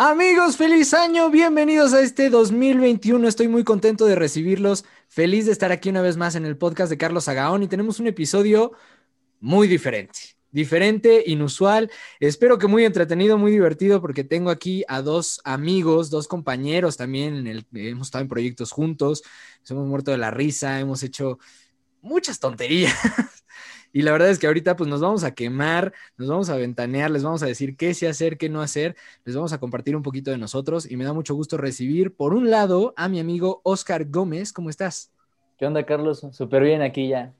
Amigos, feliz año, bienvenidos a este 2021. Estoy muy contento de recibirlos, feliz de estar aquí una vez más en el podcast de Carlos Agaón y tenemos un episodio muy diferente, diferente, inusual. Espero que muy entretenido, muy divertido porque tengo aquí a dos amigos, dos compañeros también, hemos estado en proyectos juntos, hemos muerto de la risa, hemos hecho muchas tonterías. Y la verdad es que ahorita pues nos vamos a quemar, nos vamos a ventanear, les vamos a decir qué sí hacer, qué no hacer, les vamos a compartir un poquito de nosotros y me da mucho gusto recibir por un lado a mi amigo Oscar Gómez. ¿Cómo estás? ¿Qué onda, Carlos? Súper bien aquí ya.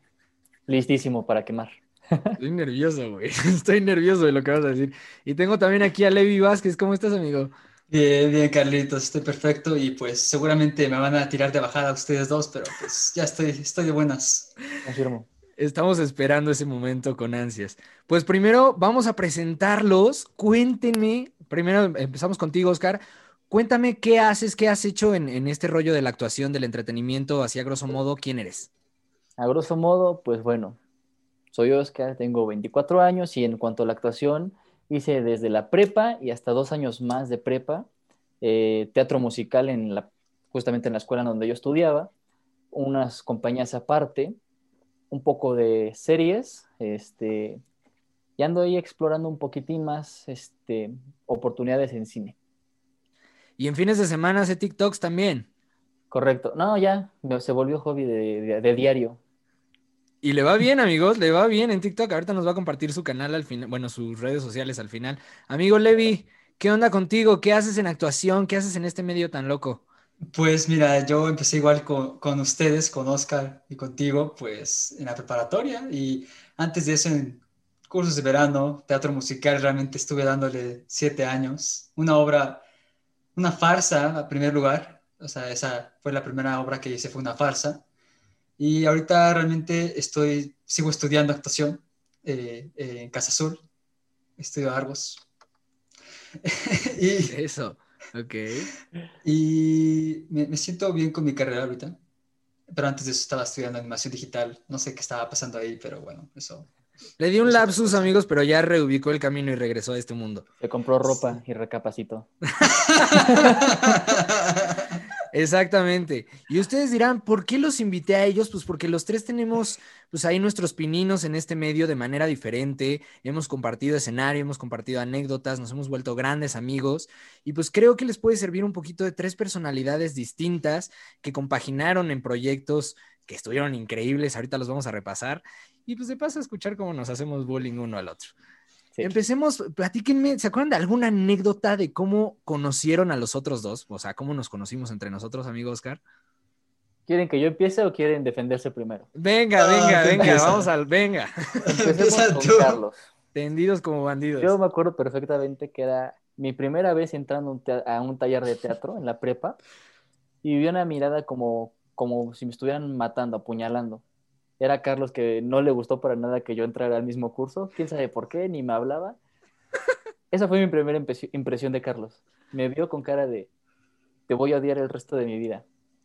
Listísimo para quemar. Estoy nervioso, güey. Estoy nervioso de lo que vas a decir. Y tengo también aquí a Levi Vázquez. ¿Cómo estás, amigo? Bien, bien, Carlitos, estoy perfecto y pues seguramente me van a tirar de bajada ustedes dos, pero pues ya estoy, estoy de buenas. Confirmo. Estamos esperando ese momento con ansias. Pues primero vamos a presentarlos. Cuéntenme, primero empezamos contigo, Oscar. Cuéntame qué haces, qué has hecho en, este rollo de la actuación, del entretenimiento, así a grosso modo, ¿quién eres? A grosso modo, pues bueno, soy Oscar, tengo 24 años y en cuanto a la actuación, hice desde la prepa y hasta dos años más de prepa, eh, teatro musical en la, justamente en la escuela donde yo estudiaba, unas compañías aparte, un poco de series, este, y ando ahí explorando un poquitín más este, oportunidades en cine. Y en fines de semana hace TikToks también. Correcto. No, ya, se volvió hobby de, diario. Y le va bien, amigos, le va bien en TikTok. Ahorita nos va a compartir su canal al final, bueno, sus redes sociales al final. Amigo Levi, ¿qué onda contigo? ¿Qué haces en actuación? ¿Qué haces en este medio tan loco? Pues mira, yo empecé igual con, ustedes, con Oscar y contigo, pues en la preparatoria y antes de eso en cursos de verano, teatro musical, realmente estuve dándole siete años. Una obra, una farsa a primer lugar, o sea, esa fue la primera obra que hice, fue una farsa. Y ahorita realmente estoy, sigo estudiando actuación eh, en Casa Azul, estudio Argos. y, Eso. Ok. Y me, siento bien con mi carrera ahorita. Pero antes de eso estaba estudiando animación digital. No sé qué estaba pasando ahí, pero bueno, eso. Le di un lapsus, amigos, pero ya reubicó el camino y regresó a este mundo. Se compró ropa y recapacitó. Exactamente. Y ustedes dirán, ¿por qué los invité a ellos? Pues porque los tres tenemos, pues ahí nuestros pininos en este medio de manera diferente. Hemos compartido escenario, hemos compartido anécdotas, nos hemos vuelto grandes amigos. Y pues creo que les puede servir un poquito de tres personalidades distintas que compaginaron en proyectos que estuvieron increíbles. Ahorita los vamos a repasar. Y pues de paso a escuchar cómo nos hacemos bullying uno al otro. Empecemos, platíquenme, ¿se acuerdan de alguna anécdota de cómo conocieron a los otros dos? O sea, cómo nos conocimos entre nosotros, amigo Oscar. ¿Quieren que yo empiece o quieren defenderse primero? Venga, ah, venga, venga, vamos al, venga. Empecemos con Carlos. Tendidos como bandidos. Yo me acuerdo perfectamente que era mi primera vez entrando a un taller de teatro en la prepa y vi una mirada como, como si me estuvieran matando, apuñalando era Carlos que no le gustó para nada que yo entrara al mismo curso, quién sabe por qué, ni me hablaba. Esa fue mi primera impresión de Carlos. Me vio con cara de, te voy a odiar el resto de mi vida.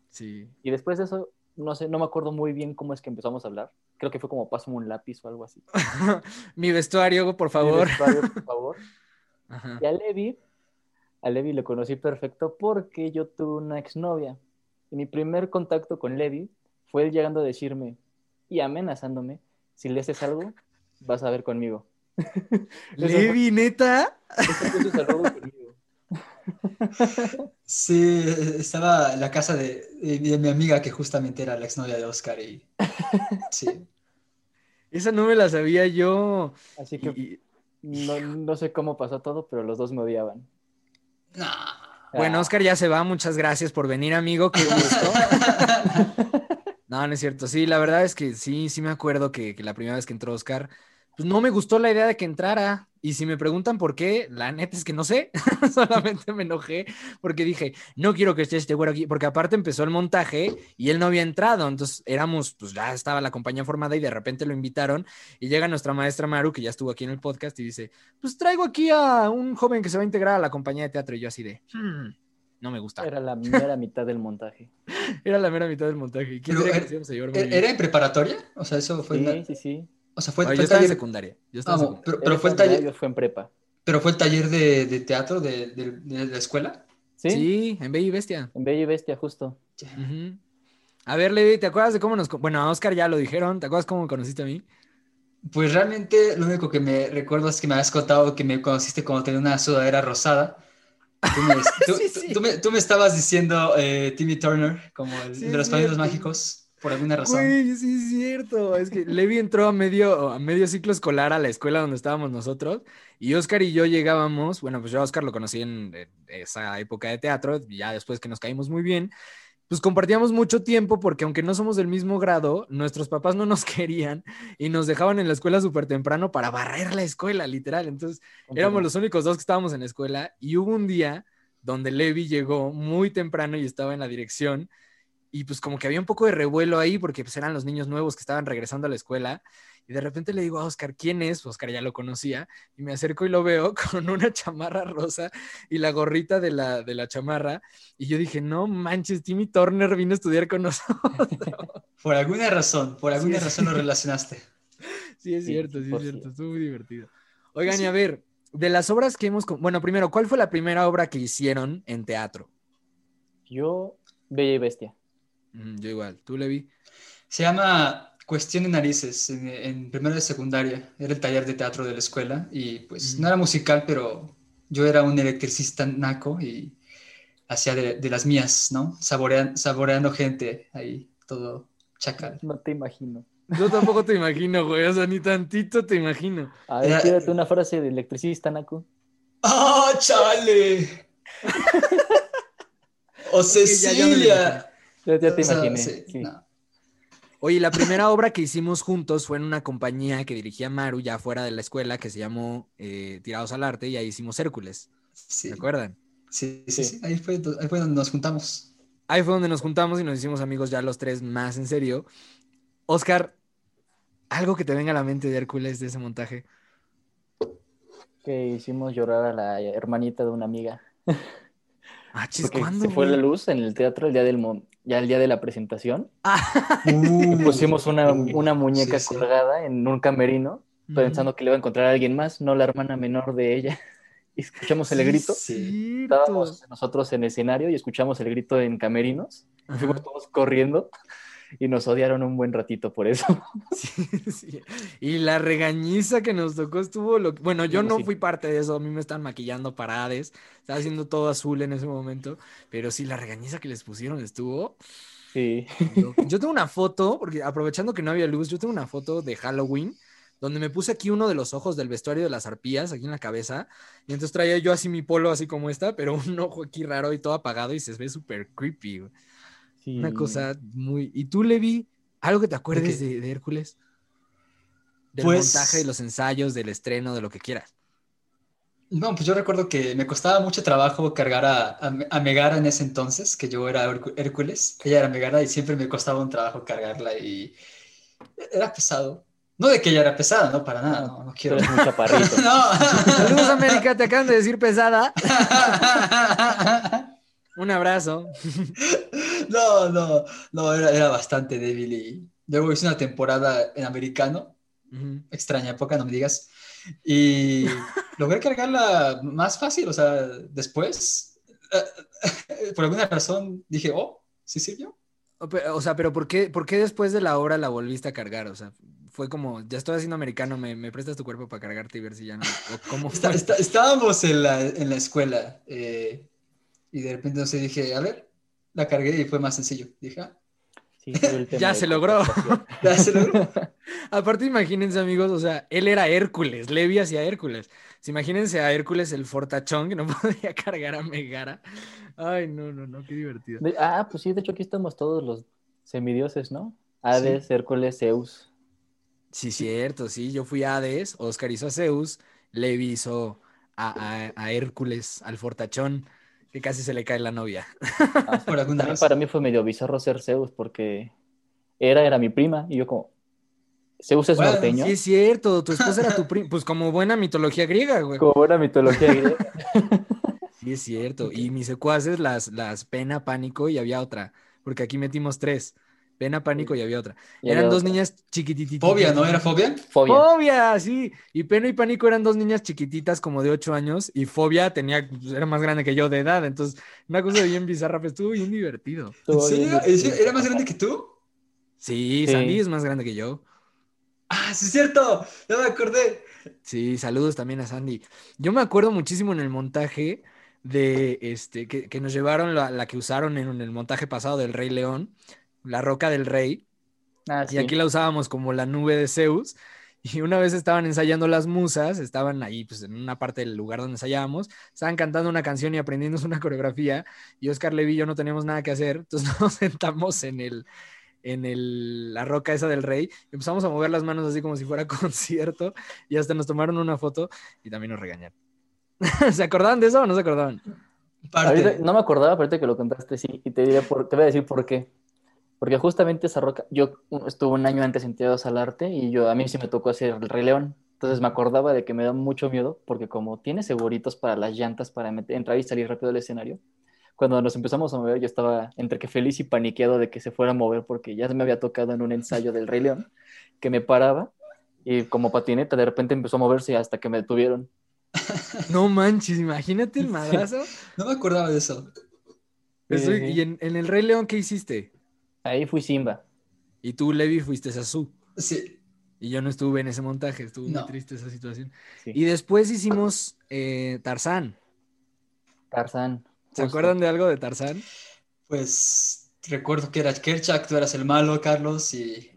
Sí. Y después de eso, no sé, no me acuerdo muy bien cómo es que empezamos a hablar. Creo que fue como pásame un lápiz o algo así. mi vestuario, por favor. Mi vestuario, por favor. Y a Levi, a Levi lo conocí perfecto porque yo tuve una exnovia. Y mi primer contacto con Levi fue él llegando a decirme, y amenazándome, si le haces algo, vas a ver conmigo. Levi, neta. Sí, estaba en la casa de, mi amiga que justamente era la exnovia de Oscar y sí. Esa no me la sabía yo. Así que no, sé cómo pasó todo, pero los dos me odiaban. Bueno, Oscar ya se va. Muchas gracias por venir, amigo. Qué gusto. No, no es cierto. Sí, la verdad es que sí, sí me acuerdo que, la primera vez que entró Oscar, pues no me gustó la idea de que entrara. Y si me preguntan por qué, la neta es que no sé. Solamente me enojé porque dije, no quiero que esté este güero aquí. Porque aparte empezó el montaje y él no había entrado. Entonces éramos, pues ya estaba la compañía formada y de repente lo invitaron. Y llega nuestra maestra Maru, que ya estuvo aquí en el podcast, y dice, pues traigo aquí a un joven que se va a integrar a la compañía de teatro. Y yo así de, hmm, no me gusta. Era la mera mitad del montaje. Era la mera mitad del montaje. ¿Quién era, en preparatoria? O sea, eso fue. Sí, sí, sí. O sea, fue, yo estaba en secundaria. Yo estaba ah, Pero, pero fue el taller. Fue en prepa. ¿Pero fue el taller de, de teatro de, de- de la escuela? ¿Sí? Sí, en Bella y Bestia. En Bella y Bestia, justo. A ver, Levi, ¿te acuerdas de cómo nos... Bueno, a Oscar ya lo dijeron. ¿Te acuerdas cómo me conociste a mí? Pues realmente lo único que me recuerdo es que me habías contado que me conociste cuando tenía una sudadera rosada. Tú me, tú- Sí, tú- sí. tú me- tú me estabas diciendo eh, Timmy Turner como el Sí, de los padrinos mágicos, por alguna razón. Güey, sí es cierto. Es que Levi entró a medio, a medio ciclo escolar a la escuela donde estábamos nosotros y Oscar y yo llegábamos, bueno, pues yo a Oscar lo conocí en, en esa época de teatro, ya después que nos caímos muy bien, pues compartíamos mucho tiempo porque aunque no somos del mismo grado, nuestros papás no nos querían y nos dejaban en la escuela súper temprano para barrer la escuela, literal. Entonces éramos los únicos dos que estábamos en la escuela y hubo un día donde Levi llegó muy temprano y estaba en la dirección y pues como que había un poco de revuelo ahí porque pues eran los niños nuevos que estaban regresando a la escuela y de repente le digo a Oscar, ¿quién es? Oscar ya lo conocía y me acerco y lo veo con una chamarra rosa y la gorrita de la, de la chamarra y yo dije, no manches, Timmy Turner vino a estudiar con nosotros. Por alguna razón, por alguna Sí, razón sí. lo relacionaste. sí, es Sí, cierto, sí es 100%. cierto, estuvo muy divertido. Oigan, y a ver, de las obras que hemos... con- Bueno, primero, ¿cuál fue la primera obra que hicieron en teatro? Yo, Bella y Bestia. Mm, yo igual, tú, Levi. Se llama Cuestión de Narices en, en primero de secundaria. Era el taller de teatro de la escuela y pues Ujú. no era musical, pero yo era un electricista naco y hacía de, de las mías, ¿no? Saborean- saboreando gente ahí, todo chacal. No te imagino. Yo tampoco te imagino, güey, o sea, ni tantito te imagino. A ver, tírate una frase de electricista, Naku. ¡Ah, chale! ¡O Cecilia! Ya, ya te O sea, imaginé. sí, sí. no. Oye, la primera obra que hicimos juntos fue en una compañía que dirigía Maru ya fuera de la escuela que se llamó eh, Tirados al Arte y ahí hicimos Hércules. Sí, ¿Se acuerdan? sí, sí, Sí. sí, Ahí, fue, ahí fue donde nos juntamos. Ahí fue donde nos juntamos y nos hicimos amigos ya los tres más en serio. Oscar, algo que te venga a la mente de Hércules de ese montaje. Que hicimos llorar a la hermanita de una amiga. Ah, chis, ¿cuándo? se fue la luz en el teatro el día del ya el día de la presentación. Ah, Y pusimos una, Uh, una muñeca sí, sí. colgada en un camerino, pensando que le iba a encontrar a alguien más, no la hermana menor de ella. Y escuchamos el Sí, grito. Estábamos nosotros en escenario y escuchamos el grito en camerinos. Fuimos todos corriendo y nos odiaron un buen ratito por eso. Sí, sí. Y la regañiza que nos tocó estuvo lo Bueno, yo Sí, no fui parte de eso, a mí me están maquillando para Hades, estaba haciendo todo azul en ese momento, pero sí, la regañiza que les pusieron estuvo... Sí. Yo tengo una foto, porque aprovechando que no había luz, yo tengo una foto de Halloween, donde me puse aquí uno de los ojos del vestuario de las arpías, aquí en la cabeza, y entonces traía yo así mi polo así como esta, pero un ojo aquí raro y todo apagado y se ve súper creepy, güey. Sí. Una cosa muy... ¿Y tú, Levi? ¿Algo que te acuerdes de, de Hércules? Del Pues- montaje, de los ensayos, del estreno, de lo que quieras. No, pues yo recuerdo que me costaba mucho trabajo cargar a, a, a Megara en ese entonces, que yo era Hércu- Hércules, ella era Megara y siempre me costaba un trabajo cargarla y era pesado. No de que ella era pesada, no, para nada, no, no quiero. eres muy chaparrito. Saludos, no. América, te acaban de decir pesada. Un abrazo. No, no, no, era, era bastante débil y luego hice una temporada en americano, Ujú. extraña época, no me digas, y logré cargarla más fácil, o sea, después, eh, por alguna razón dije, oh, ¿sí sirvió? O sea, pero ¿por qué, por qué después de la hora la volviste a cargar? O sea, fue como, ya estoy haciendo americano, ¿me, me prestas tu cuerpo para cargarte y ver si ya no? ¿O cómo está- estábamos en la, en la escuela eh, y de repente no sé, dije, a ver, la cargué y fue más sencillo. Dije, ah, Sí, Ya se logró. ya se logró. Aparte, imagínense, amigos, o sea, él era Hércules, Levi hacía Hércules. Si imagínense a Hércules el fortachón que no podía cargar a Megara. Ay, no, no, no, qué divertido. De- ah, pues sí, de hecho aquí estamos todos los semidioses, ¿no? Hades, Hércules, Zeus. Sí, cierto, sí. Yo fui a Hades, Oscar hizo a Zeus, Levi hizo a, a- a Hércules, al fortachón, que casi se le cae la novia. Ah, Por También para mí fue medio bizarro ser Zeus porque era, era mi prima y yo como, Zeus es Bueno, norteño. Sí, es cierto, tu esposa era tu primo. Pues como buena mitología griega, güey. Como era mitología griega. Sí, es cierto. Y mis secuaces, las, las pena, pánico y había otra, porque aquí metimos tres. Pena, pánico y había otra. Y eran dos otra. niñas chiquititas. Fobia, ¿no? ¿Era fobia? Fobia. Fobia, sí. Y Pena y Pánico eran dos niñas chiquititas como de ocho años y Fobia tenía, pues, era más grande que yo de edad. Entonces, una cosa bien bizarra, pero estuvo bien divertido. ¿En. ¿Era más grande que tú? Sí, Sí. Sandy es más grande que yo. Ah, sí es cierto. Ya me acordé. Sí, saludos también a Sandy. Yo me acuerdo muchísimo en el montaje de este que, que nos llevaron la, la que usaron en el montaje pasado del Rey León, la roca del rey, Ah, y sí. aquí la usábamos como la nube de Zeus. Y una vez estaban ensayando las musas, estaban ahí pues en una parte del lugar donde ensayábamos, estaban cantando una canción y aprendiéndose una coreografía, y Oscar Levi y yo no teníamos nada que hacer, entonces nos sentamos en el en el, la roca esa del rey, y empezamos a mover las manos así como si fuera concierto, y hasta nos tomaron una foto y también nos regañaron. ¿Se acordaban de eso o no se acordaban? Parte. Ahorita- no me acordaba, pero ahorita que lo contaste, sí. Y te, diré por, te voy a decir por qué. Porque justamente esa roca, yo estuve un año antes en Teatros al Arte y yo, a mí sí me tocó hacer el Rey León. Entonces me acordaba de que me da mucho miedo porque como tiene seguritos para las llantas para meter- entrar y salir rápido del escenario, cuando nos empezamos a mover yo estaba entre que feliz y paniqueado de que se fuera a mover porque ya me había tocado en un ensayo del Rey León que me paraba y como patineta de repente empezó a moverse hasta que me detuvieron. No manches, imagínate el madrazo. No me acordaba de eso. Estoy- y en, en el Rey León, ¿qué hiciste? Ahí fui Simba. Y tú, Levi, fuiste Sasu. Sí. Y yo no estuve en ese montaje, estuvo No. muy triste esa situación. Sí. Y después hicimos eh, Tarzán. Tarzán. ¿Se justo. acuerdan de algo de Tarzán? Pues recuerdo que era Kerchak, tú eras el malo, Carlos, y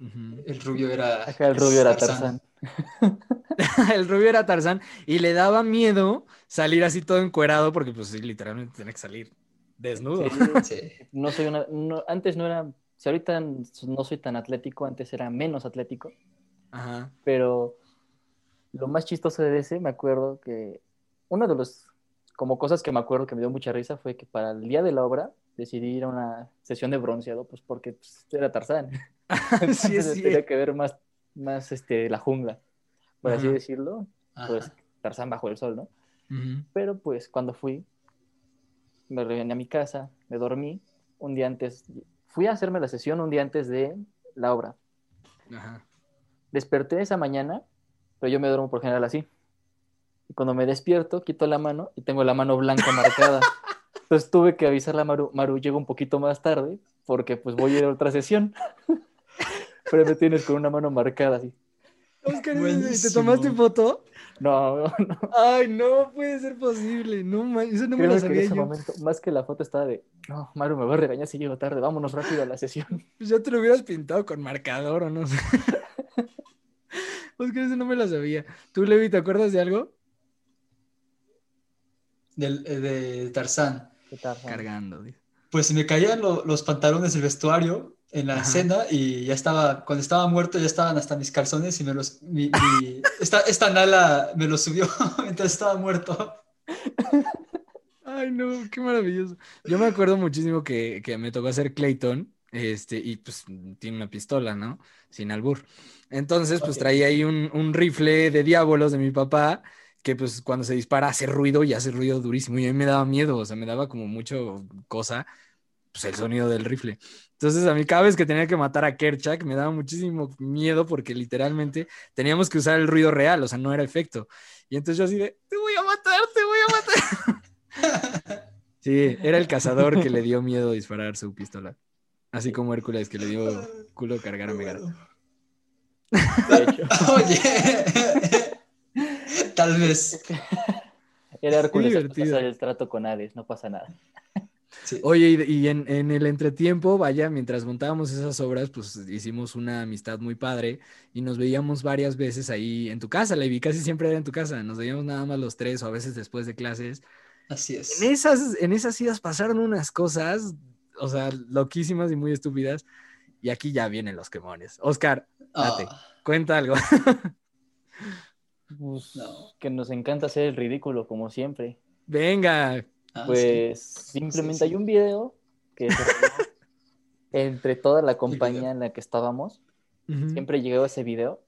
el rubio era. Acá el rubio era Tarzán. el rubio era Tarzán y le daba miedo salir así todo encuerado porque pues sí, literalmente tenía que salir desnudo. Sí. Sí. No soy una, no- antes no era, si ahorita no soy tan atlético, antes era menos atlético, Ajá. pero lo más chistoso de ese, me acuerdo que uno de los, como cosas que me acuerdo que me dio mucha risa fue que para el día de la obra decidí ir a una sesión de bronceado, pues porque pues, era Tarzán. sí, tenía que ver más, más este, la jungla, por así decirlo, pues Ajá. Tarzán bajo el sol, ¿no? Pero pues cuando fui, me reuní a mi casa, me dormí un día antes, fui a hacerme la sesión un día antes de la obra. Ajá. Desperté esa mañana, pero yo me duermo por general así. Y cuando me despierto, quito la mano y tengo la mano blanca marcada. Entonces tuve que avisarle a Maru, Maru, llego un poquito más tarde porque pues voy a ir a otra sesión. Pero me tienes con una mano marcada así. Oscar, ¿y ¿te tomaste foto? No, no, no. Ay, no puede ser posible. No, eso no me lo que en sabía ese yo. momento, más que la foto estaba de, no, Maru, me va a regañar si llego tarde, vámonos rápido a la sesión. Pues ya te lo hubieras pintado con marcador o no sé. Oscar, eso no me lo sabía. ¿Tú, Levi, te acuerdas de algo? Del, eh, de Tarzán. ¿Qué tal, Juan? Cargando. dice. Pues se me caían lo- los pantalones del vestuario en la Ajá. escena y ya estaba, cuando estaba muerto ya estaban hasta mis calzones y me los, mi, mi- esta, esta nala me los subió mientras estaba muerto. Ay, no, qué maravilloso. Yo me acuerdo muchísimo que, que me tocó hacer Clayton, este, y pues tiene una pistola, ¿no? Sin albur. Entonces, pues Ok. traía ahí un, un rifle de diablos de mi papá, que pues cuando se dispara hace ruido y hace ruido durísimo. Y a mí me daba miedo, o sea, me daba como mucho cosa, pues el sonido del rifle. Entonces, a mí cada vez que tenía que matar a Kerchak, me daba muchísimo miedo porque literalmente teníamos que usar el ruido real, o sea, no era efecto. Y entonces yo así de, te voy a matar, te voy a matar. Sí, era el cazador que le dio miedo disparar su pistola. Así como Hércules que le dio culo cargar a Megara. De hecho, Oye, tal vez. era Hércules divertido. pasar el trato con Hades, no pasa nada. Sí. Oye, y, y en, en el entretiempo, vaya, mientras montábamos esas obras, pues hicimos una amistad muy padre y nos veíamos varias veces ahí en tu casa, Levi, casi siempre era en tu casa. Nos veíamos nada más los tres o a veces después de clases. Así es. En esas, en esas idas pasaron unas cosas, o sea, loquísimas y muy estúpidas. Y aquí ya vienen los quemones. Oscar, date, Ah, cuenta algo. Pues, No. Que nos encanta hacer el ridículo, como siempre. Venga. ah, sí. Pues simplemente Sí, sí. hay un video que se entre toda la compañía en la que estábamos. Siempre llegó ese video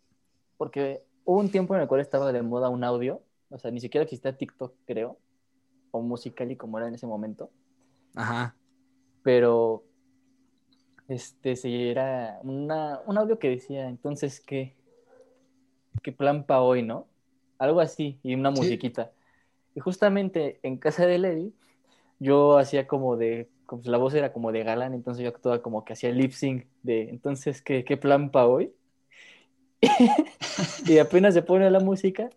porque hubo un tiempo en el cual estaba de moda un audio, o sea, ni siquiera existía TikTok, creo, o Musical.ly como era en ese momento, Ajá. pero este, sí, era una, un audio que decía, entonces, ¿qué? ¿Qué plan para hoy, no? Algo así, y una Sí. musiquita. Y justamente en casa de Levi, yo hacía como de, como la voz era como de galán, entonces yo actuaba como que hacía lip sync de, entonces, ¿qué, qué plan para hoy? y apenas se pone la música,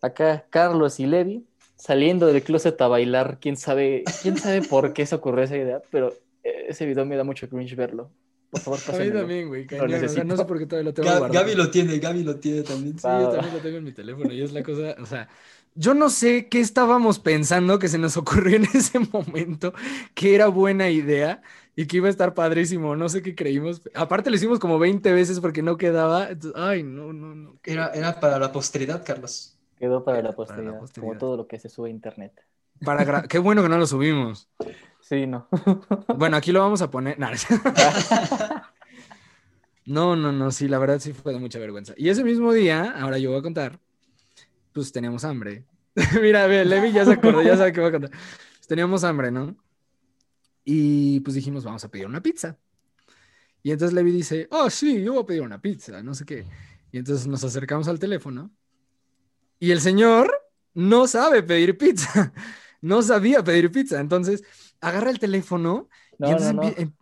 acá Carlos y Levi saliendo del closet a bailar, quién sabe, quién sabe por qué se ocurrió esa idea, pero eh, ese video me da mucho cringe verlo. Por favor, A mí también, güey. Lo cañón, o sea, necesito. no sé por qué todavía lo tengo Ga- guardado. Gaby lo tiene, Gaby lo tiene también. Sí, yo Va, también lo tengo en mi teléfono y es la cosa, o sea, yo no sé qué estábamos pensando que se nos ocurrió en ese momento, que era buena idea y que iba a estar padrísimo, no sé qué creímos. Aparte lo hicimos como 20 veces porque no quedaba. entonces, ay, no, no, no. Era, era para la posteridad, Carlos. Quedó para Para la la posteridad, posteridad. como todo lo que se sube a internet. Para Qué bueno que no lo subimos. Sí, no. Bueno, aquí lo vamos a poner. No, no, no, sí, la verdad sí fue de mucha vergüenza. Y ese mismo día, ahora yo voy a contar, pues teníamos hambre. Mira, ve, Levi ya se acordó, ya sabe qué voy a contar. Pues teníamos hambre, ¿no? Y pues dijimos, vamos a pedir una pizza. Y entonces Levi dice, oh, sí, yo voy a pedir una pizza, no sé qué. Y entonces nos acercamos al teléfono y el señor no sabe pedir pizza, no sabía pedir pizza. Entonces agarra el teléfono y No, entonces no, no. empie- em-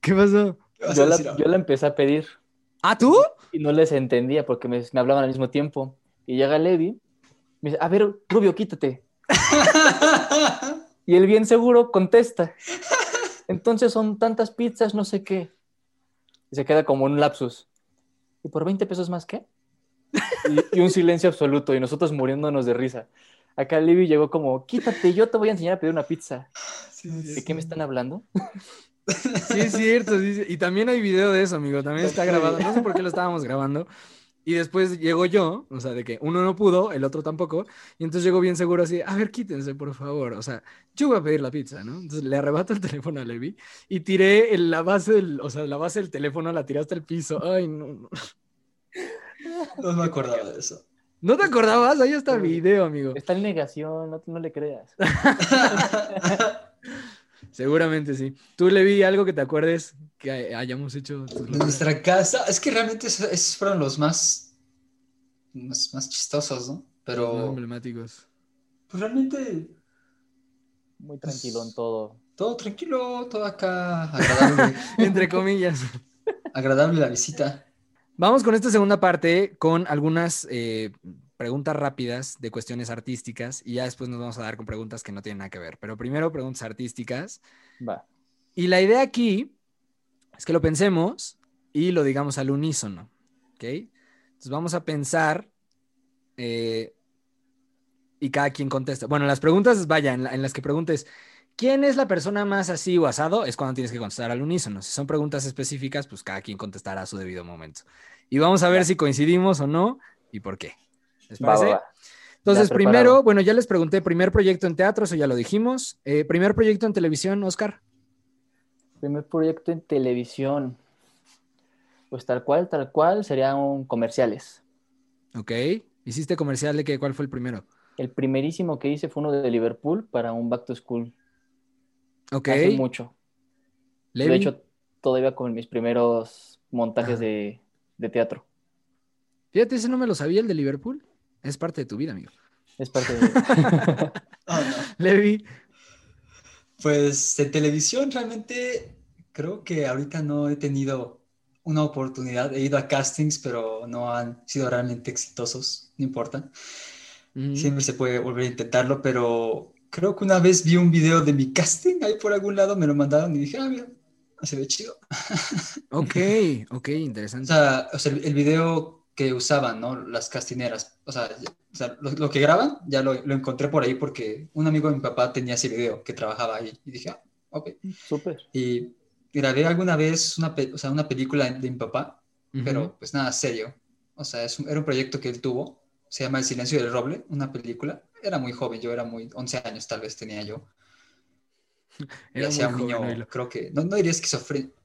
¿Qué pasó? Yo la, yo la empecé a pedir ¿Ah, tú? y no les entendía porque me, me hablaban al mismo tiempo. Y llega Levi, me dice, a ver, Rubio, quítate. Y él bien seguro contesta. Entonces son tantas pizzas, no sé qué. Y se queda como un lapsus. ¿Y por 20 pesos más qué? Y, y un silencio absoluto y nosotros muriéndonos de risa. Acá Levi llegó como, quítate, yo te voy a enseñar a pedir una pizza. Sí, ¿De sí. qué me están hablando? Sí, es cierto. sí, sí. Y también hay video de eso, amigo. También está grabado. No sé por qué lo estábamos grabando. Y después llegó yo, o sea, de que uno no pudo, el otro tampoco. Y entonces llegó bien seguro así, a ver, quítense, por favor. O sea, yo voy a pedir la pizza, ¿no? Entonces le arrebato el teléfono a Levi y tiré el- la base del, o sea, la base del teléfono, la tiré hasta el piso. Ay, no, no. No me acordaba de eso. ¿No te acordabas? Ahí está el video, amigo. Está en negación, no, no le creas. Seguramente sí. Tú, Levi, algo que te acuerdes que hay- hayamos hecho. nuestra casa, es que realmente esos, fueron los más, más, más chistosos, ¿no? Los Pero emblemáticos. pues, realmente Muy tranquilo en todo. todo tranquilo, todo acá agradable, Entre comillas. agradable la visita. Vamos con esta segunda parte con algunas eh, preguntas rápidas de cuestiones artísticas y ya después nos vamos a dar con preguntas que no tienen nada que ver. Pero primero preguntas artísticas. Va. Y la idea aquí es que lo pensemos y lo digamos al unísono. ¿Ok? Entonces vamos a pensar eh, y cada quien contesta. Bueno, las preguntas, vaya, en, la- en las que preguntes, ¿quién es la persona más así o asado? Es cuando tienes que contestar al unísono. Si son preguntas específicas, pues cada quien contestará a su debido momento. Y vamos a ver si coincidimos o no y por qué. ¿Les Va, va, parece? va. Entonces, primero, bueno, ya les pregunté, primer proyecto en teatro, eso ya lo dijimos. Eh, primer proyecto en televisión, Oscar. Primer proyecto en televisión. Pues tal cual, tal cual, serían comerciales. Ok. ¿Hiciste comercial de qué? ¿Cuál fue el primero? El primerísimo que hice fue uno de Liverpool para un back to school. Ok. Hace mucho. De hecho, todavía con mis primeros montajes Ajá. de, de teatro. Fíjate, ese no me lo sabía, el de Liverpool. Es parte de tu vida, amigo. Es parte de... Ah, no. Levi. Pues de televisión realmente creo que ahorita no he tenido una oportunidad. He ido a castings, pero no han sido realmente exitosos, no importa. Mm, Siempre se puede volver a intentarlo, pero creo que una vez vi un video de mi casting ahí por algún lado, me lo mandaron y dije, ah, mira, se ve chido. Ok, ok, O interesante. sea, o sea, el, video que usaban, ¿no? Las castineras. O sea, o sea, lo, lo que graban, ya lo, lo encontré por ahí porque un amigo de mi papá tenía ese video que trabajaba ahí. Y dije, ah, ok. Súper. Y grabé alguna vez una, o sea, una película de mi papá, Ujú. pero pues nada, serio. O sea, es un- era un proyecto que él tuvo. Se llama El silencio del roble, una película. Era muy joven, yo era muy, 11 años tal vez tenía yo. Y Era hacía muy un niño, joven, creo que, no, no diría esquizofrénico.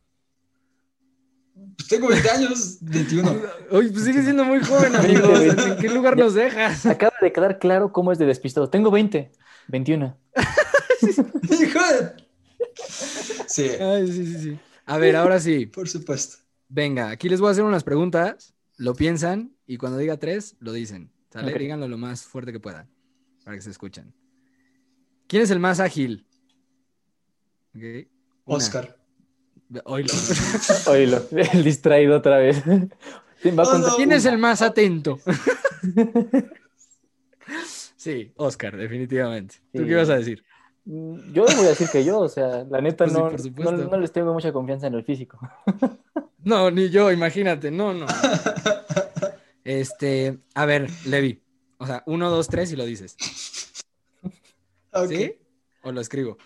Pues tengo 20 años, 21. Oye, pues sigue siendo muy joven, amigos. ¿En qué lugar nos dejas? Acaba de quedar claro cómo es de despistado. Tengo 20, 21. Hijo de- Sí, Ay, sí, sí, sí. A ver, ahora sí. Por supuesto. Venga, aquí les voy a hacer unas preguntas. Lo piensan y cuando diga tres, lo dicen. ¿Sale? Ok. Díganlo lo más fuerte que puedan para que se escuchen. ¿Quién es el más ágil? Ok. Una. Oscar. Oílo. Oílo, el distraído otra vez. Va Oh, no. ¿Quién es el más atento? Sí, Oscar, definitivamente. ¿Tú Sí. qué ibas a decir? Yo voy a decir que yo, o sea, la neta Pues sí, no, no, no les tengo mucha confianza en el físico. No, ni yo, imagínate. No, no. Este, a ver, Levi. O sea, uno, dos, tres y lo dices. ¿Sí? ¿O lo escribo?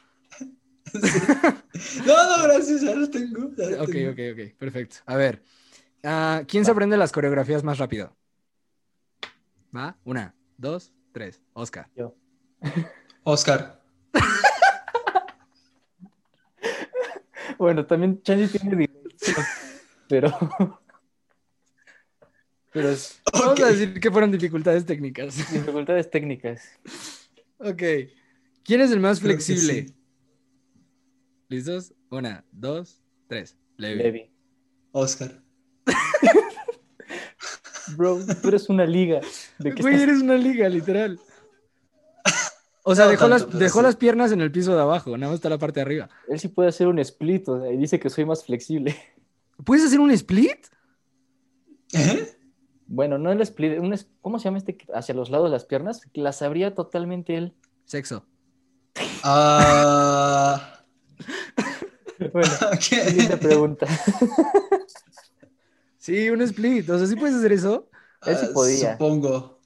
No, no, gracias, ya lo tengo. ya lo Ok, tengo. ok, ok. Perfecto. A ver. ah, ¿Quién se aprende las coreografías más rápido? ¿Va? Una, dos, tres. Oscar. Yo. Oscar. Bueno, también Changi tiene dificultades, pero... Pero es Vamos a decir que fueron dificultades técnicas. dificultades técnicas. Ok. ¿Quién es el más Creo flexible? sí. ¿Listos? Una, dos, tres. Levi. Levi. Oscar. Bro, tú eres una liga. ¿De qué Güey, estás- eres una liga, literal. O sea, No dejó, tanto, las, dejó sí. las piernas en el piso de abajo, nada más está la parte de arriba. Él sí puede hacer un split, o sea, y dice que soy más flexible. ¿Puedes hacer un split? ¿Eh? Bueno, no el split, un es- ¿cómo se llama este? Hacia los lados de las piernas. Las abría totalmente él. Sexo. Ah. Bueno, siguiente ok. pregunta. Sí, un split. O sea, ¿sí puedes hacer eso? Él sí Ah, podía. Supongo.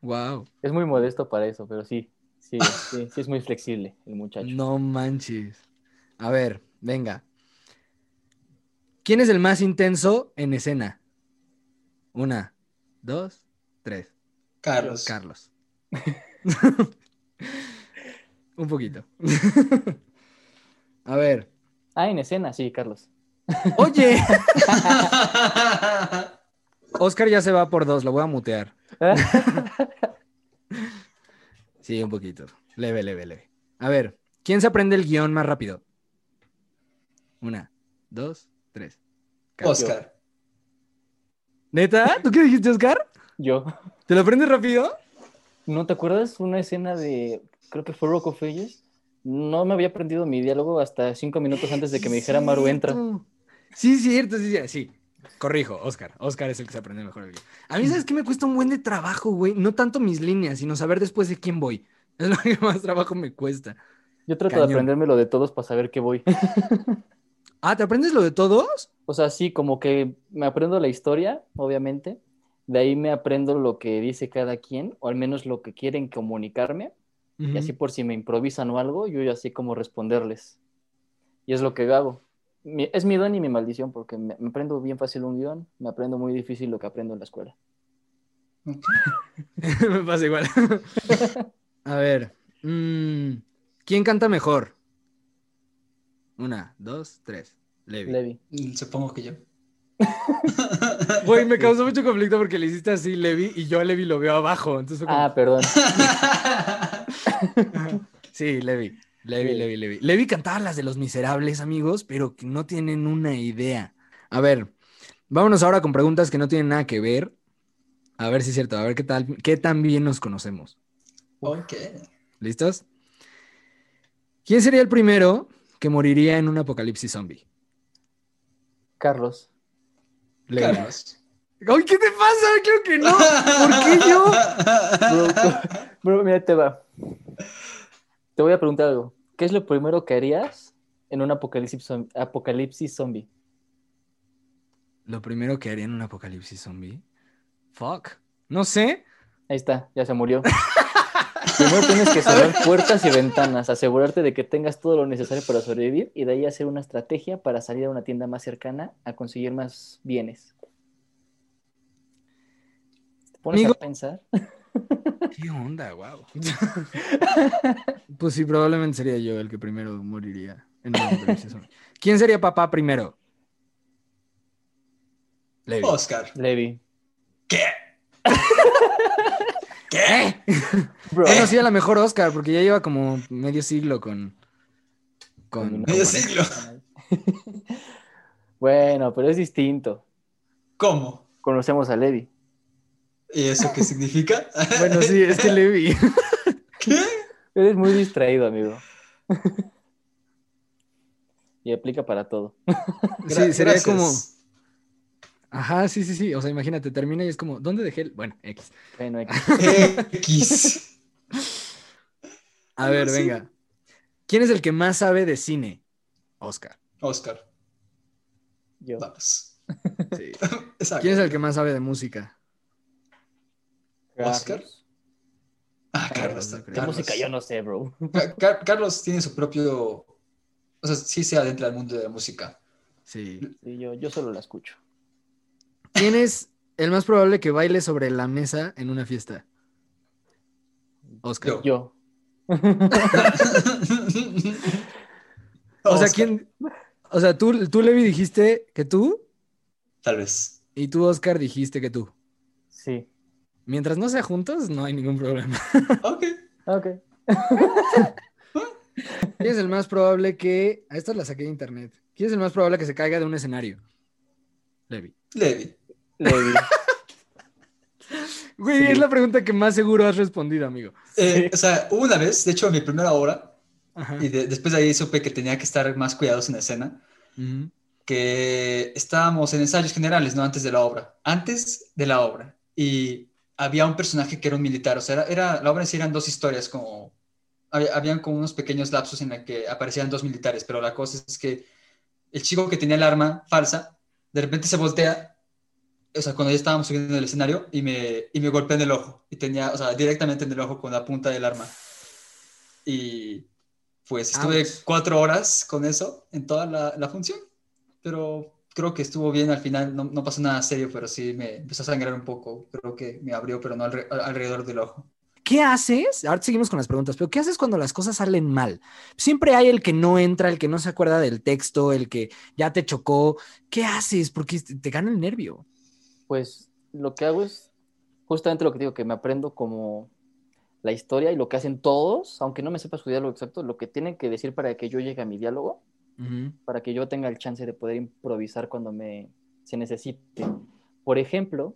Wow. Es muy modesto para eso, pero sí. Sí, sí, sí es muy flexible el muchacho. No manches. A ver, venga. ¿Quién es el más intenso en escena? Una, dos, tres. Carlos. Carlos. Un poquito. A ver. Ah, en escena, sí, Carlos. Oye, Oscar ya se va por dos, lo voy a mutear. Sí, un poquito. Leve, leve, leve. A ver, ¿quién se aprende el guion más rápido? Una, dos, tres. Carlos. Oscar. ¿Neta? ¿Tú qué dijiste, Oscar? Yo. ¿Te lo aprendes rápido? ¿No te acuerdas una escena de, creo que fue Rock of Ages? No me había aprendido mi diálogo hasta cinco minutos antes de que me dijera Maru entra. Sí, cierto, sí, sí, sí. Corrijo, Oscar. Oscar es el que se aprende mejor el guion. A mí, ¿sabes qué me cuesta un buen de trabajo, güey? No tanto mis líneas, sino saber después de quién voy. Es lo que más trabajo me cuesta. Yo trato Cañón. de aprenderme lo de todos para saber qué voy. Ah, ¿te aprendes lo de todos? O sea, sí, como que me aprendo la historia, obviamente. De ahí me aprendo lo que dice cada quien, o al menos lo que quieren comunicarme. Y así por si me improvisan o algo, yo ya sé cómo responderles. Y es lo que hago. Mi- es mi don y mi maldición, porque me, me aprendo bien fácil un guion, me aprendo muy difícil lo que aprendo en la escuela. Me pasa igual. A ver. mm, ¿Quién canta mejor? Una, dos, tres. Levi. Levi. Supongo que yo. Güey, me causó mucho conflicto porque le hiciste así, Levi, y yo a Levi lo veo abajo. Entonces fue como- Ah, perdón. Sí, Levi. Levi, Sí. Levi, Levi. Levi cantaba las de los miserables, amigos, pero que no tienen una idea. A ver, vámonos ahora con preguntas que no tienen nada que ver. A ver si es cierto, a ver qué tal, qué tan bien nos conocemos. ok. ¿Listos? ¿Quién sería el primero que moriría en un apocalipsis zombie? Carlos. Carlos. ¡Ay, qué te pasa! Creo que no. ¿Por qué yo? Bro, bro, mira, te va. Te voy a preguntar algo. ¿Qué es lo primero que harías en un apocalipsis, apocalipsis zombie? Lo primero que haría en un apocalipsis zombie. Fuck. No sé. Ahí está, ya se murió. Primero tienes que cerrar puertas y ventanas, asegurarte de que tengas todo lo necesario para sobrevivir y de ahí hacer una estrategia para salir a una tienda más cercana a conseguir más bienes. ¿Te pones Amigo. a pensar? ¿Qué onda? Wow. pues sí, probablemente sería yo el que primero moriría en. ¿Quién sería papá primero? Levi. Oscar. Levi. ¿Qué? ¿Qué? Bro, Bueno, sí, a lo mejor Oscar, porque ya lleva como medio siglo con. con, Medio siglo. bueno, pero es distinto. ¿Cómo? Conocemos a Levi. ¿Y eso qué significa? Bueno, sí, es que Levi. ¿Qué? Eres muy distraído, amigo. y aplica para todo. Sí, sería Gracias. como. Ajá, sí, sí, sí. O sea, imagínate, termina y es como, ¿dónde dejé el.? Bueno, X. Bueno, X. X. A ver, Sí. venga. ¿Quién es el que más sabe de cine? Oscar. Oscar, yo. vamos. Sí. Exacto. ¿Quién es el que más sabe de música? Oscar? Carlos. Ah, Carlos, Carlos. De Carlos. música yo no sé, bro. Ca- Car- Carlos tiene su propio. O sea, sí se adentra al mundo de la música. Sí. Sí, yo, yo solo la escucho. ¿Quién es el más probable que baile sobre la mesa en una fiesta? Oscar. Yo. Yo. O sea, ¿quién? O sea, tú, tú, Levi, dijiste que tú Tal vez. y tú, Oscar, dijiste que tú. Sí. Mientras no sea juntos, no hay ningún problema. Ok. Ok. ¿Quién es el más probable que... A esta la saqué de internet. ¿Quién es el más probable que se caiga de un escenario? Levi. Levi. Levi. Güey, Sí. es la pregunta que más seguro has respondido, amigo. Eh, o sea, una vez, de hecho, en mi primera obra, Ajá. y de- después de ahí supe que tenía que estar más cuidadoso en la escena, que estábamos en ensayos generales, ¿no? Antes de la obra. Antes de la obra. Y había un personaje que era un militar, o sea, era, era- la obra en sí eran dos historias, como... había- habían como unos pequeños lapsos en los que aparecían dos militares, pero la cosa es que el chico que tenía el arma falsa, de repente se voltea, o sea, cuando ya estábamos subiendo en el escenario, y me, y me golpea en el ojo, y tenía, o sea, directamente en el ojo con la punta del arma. Y pues estuve Ouch. cuatro horas con eso en toda la, la función, pero creo que estuvo bien al final, no, no pasó nada serio, pero sí me empezó a sangrar un poco, creo que me abrió, pero no alre- alrededor del ojo. ¿Qué haces? Ahora seguimos con las preguntas, pero ¿qué haces cuando las cosas salen mal? Siempre hay el que no entra, el que no se acuerda del texto, el que ya te chocó. ¿Qué haces? Porque te gana el nervio. Pues lo que hago es justamente lo que digo, que me aprendo como la historia y lo que hacen todos, aunque no me sepa su diálogo exacto, lo que tienen que decir para que yo llegue a mi diálogo, para que yo tenga el chance de poder improvisar cuando me se necesite. Por ejemplo,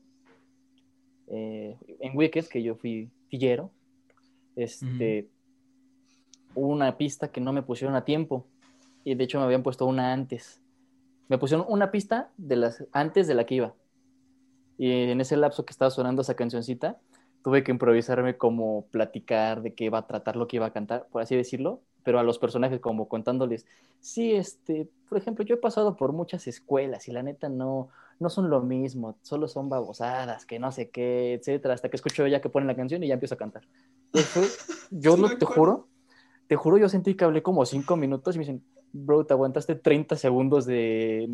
eh, en Wicked, que yo fui tillero, este, hubo una pista que no me pusieron a tiempo y de hecho me habían puesto una antes. Me pusieron una pista de las antes de la que iba. Y en ese lapso que estaba sonando esa cancioncita, tuve que improvisarme como platicar de qué iba a tratar lo que iba a cantar, por así decirlo, pero a los personajes como contándoles, sí, este, por ejemplo, yo he pasado por muchas escuelas y la neta no, no son lo mismo, solo son babosadas, que no sé qué, etcétera, hasta que escucho ya que ponen la canción y ya empiezo a cantar. Después, yo Sí lo- te juro, te juro, yo sentí que hablé como cinco minutos y me dicen, bro, te aguantaste 30 segundos de,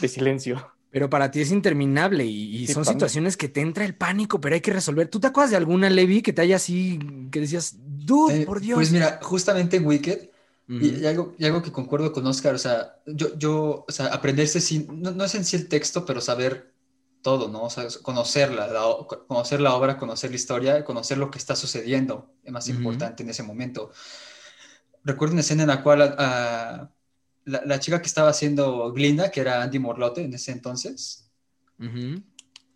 de silencio. Pero para ti es interminable y, y Sí, son para mí. situaciones que te entra el pánico, pero hay que resolver. ¿Tú te acuerdas de alguna, Levi, que te haya así, que decías, dude, Eh, por Dios? Pues mira, justamente en Wicked, Ujú. Y, y algo, y algo que concuerdo con Oscar, o sea, yo, yo o sea, aprenderse sin, no, no es en sí el texto, pero saber todo, ¿no? O sea, conocerla, la conocer la obra, conocer la historia, conocer lo que está sucediendo, es más Ujú. importante en ese momento. Recuerdo una escena en la cual ah, la, la chica que estaba haciendo Glinda, que era Andy Morlotte en ese entonces,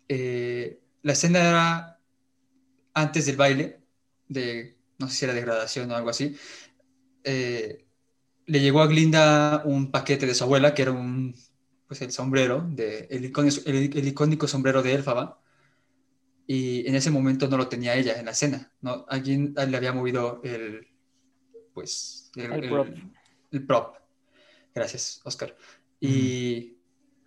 eh, la escena era antes del baile, de, no sé si era de graduación o algo así, eh, le llegó a Glinda un paquete de su abuela, que era un, pues el sombrero, de, el, icónico, el, el icónico sombrero de Elfaba, y en ese momento no lo tenía ella en la escena, ¿no? Alguien le había movido el, pues, el, El el- prop. el prop. Gracias, Oscar. Y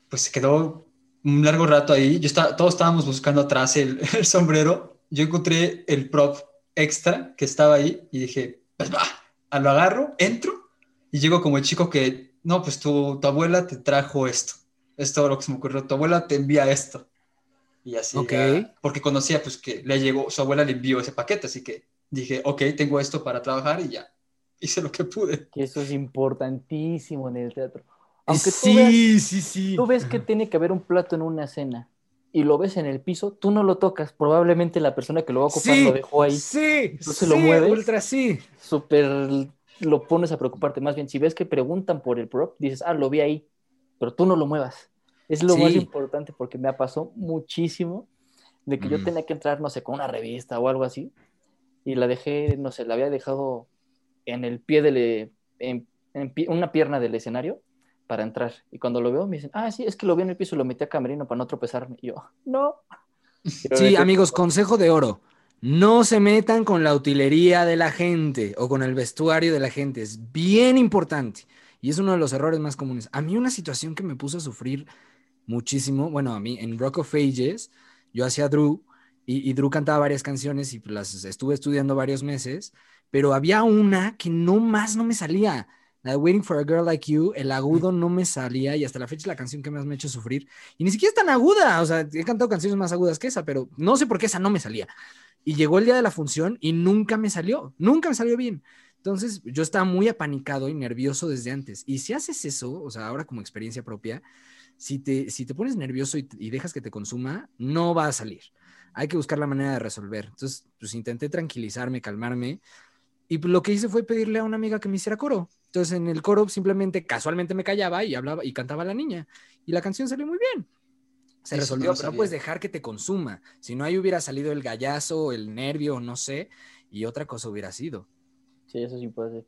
pues se quedó un largo rato ahí. Yo estaba, todos estábamos buscando atrás el, el sombrero. Yo encontré el prop extra que estaba ahí y dije, pues va, a lo agarro, entro y llego como el chico que, no, pues tu, tu abuela te trajo esto. Es todo lo que se me ocurrió. Tu abuela te envía esto. Y así, Ok. ya, porque conocía pues que le llegó, su abuela le envió ese paquete, así que dije, ok, tengo esto para trabajar y ya. Hice lo que pude. Que eso es importantísimo en el teatro. Aunque tú veas sí, sí, sí. Tú ves que tiene que haber un plato en una escena y lo ves en el piso, tú no lo tocas. Probablemente la persona que lo va a ocupar Sí, lo dejó ahí. Sí, Tú se lo sí, mueves. ultra sí. Súper lo pones a preocuparte. Más bien, si ves que preguntan por el prop, dices, ah, lo vi ahí, pero tú no lo muevas. Es lo más Sí. importante porque me pasó muchísimo de que yo Mm. tenía que entrar, no sé, con una revista o algo así, y la dejé, no sé, la había dejado en el pie del, en, en pie- una pierna del escenario para entrar. Y cuando lo veo, me dicen, ah, sí, es que lo vi en el piso y lo metí a camerino para no tropezarme. Y yo, no. Sí, amigos, consejo de oro. No se metan con la utilería de la gente o con el vestuario de la gente. Es bien importante. Y es uno de los errores más comunes. A mí una situación que me puso a sufrir muchísimo, bueno, a mí en Rock of Ages, yo hacía Drew y, y Drew cantaba varias canciones y las estuve estudiando varios meses, pero había una que no más no me salía. La de Waiting for a Girl Like You, el agudo no me salía y hasta la fecha es la canción que más me ha hecho sufrir. Y ni siquiera es tan aguda, o sea, he cantado canciones más agudas que esa, pero no sé por qué esa no me salía. Y llegó el día de la función y nunca me salió, nunca me salió bien. Entonces yo estaba muy apanicado y nervioso desde antes. Y si haces eso, o sea, ahora como experiencia propia, si te, si te pones nervioso y, y dejas que te consuma, no va a salir. Hay que buscar la manera de resolver. Entonces, pues intenté tranquilizarme, calmarme. Y lo que hice fue pedirle a una amiga que me hiciera coro. Entonces en el coro simplemente casualmente me callaba y hablaba y cantaba la niña. Y la canción salió muy bien. Se Eso resolvió, no pero no puedes dejar que te consuma. Si no, ahí hubiera salido el gallazo, el nervio, no sé, y otra cosa hubiera sido. Sí, eso sí puede ser.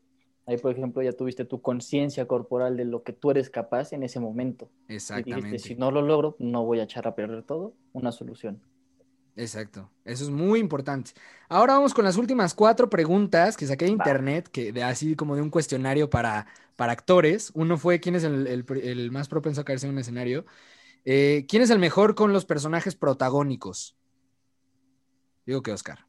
Ahí, por ejemplo, ya tuviste tu conciencia corporal de lo que tú eres capaz en ese momento. Y Exactamente. dijiste, si no lo logro, no voy a echar a perder todo. Una solución. Exacto. Eso es muy importante. Ahora vamos con las últimas cuatro preguntas que saqué de internet, que de así como de un cuestionario para, para actores. Uno fue quién es el, el- el más propenso a caerse en un escenario. Eh, ¿Quién es el mejor con los personajes protagónicos? Digo que Oscar.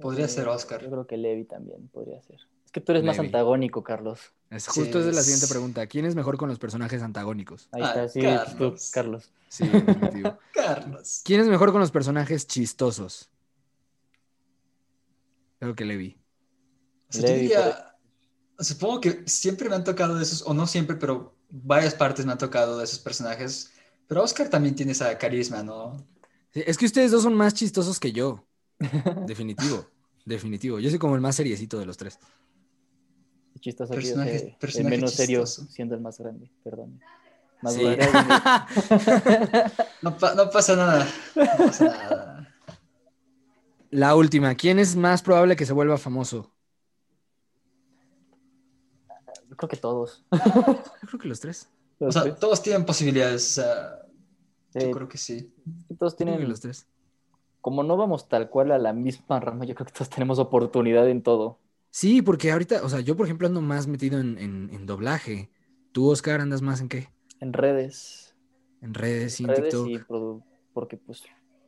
Podría ser Oscar. Yo creo que Levi también podría ser. Es que tú eres más antagónico, Carlos. Es, Sí, justo esa es la es- siguiente pregunta. ¿Quién es mejor con los personajes antagónicos? Ahí Ah, está, sí, Carlos. tú, Carlos. Sí, definitivo. Carlos. ¿Quién es mejor con los personajes chistosos? Creo que Levi. O sea, yo Levi, diría- supongo que siempre me han tocado de esos, o no siempre, pero varias partes me han tocado de esos personajes. Pero Oscar también tiene esa carisma, ¿no? Sí, Es que ustedes dos son más chistosos que yo. Definitivo, definitivo. Yo soy como el más seriecito de los tres. Chistoso Personaje- o sea, el personaje menos serio chistoso. siendo el más grande, perdón. Más Sí. grande. No, pa- no pasa nada. No pasa nada. La última, ¿quién es más probable que se vuelva famoso? Yo creo que todos. Yo creo que los tres. O sea, tres. todos tienen posibilidades. Sí, yo creo que sí. todos Yo creo que tienen, los tres. como no vamos tal cual a la misma rama, yo creo que todos tenemos oportunidad en todo. Sí, porque ahorita, o sea, yo por ejemplo ando más metido en, en- en doblaje. ¿Tú, Oscar, andas más en qué? En redes, En redes, y en redes TikTok. y produ- porque pues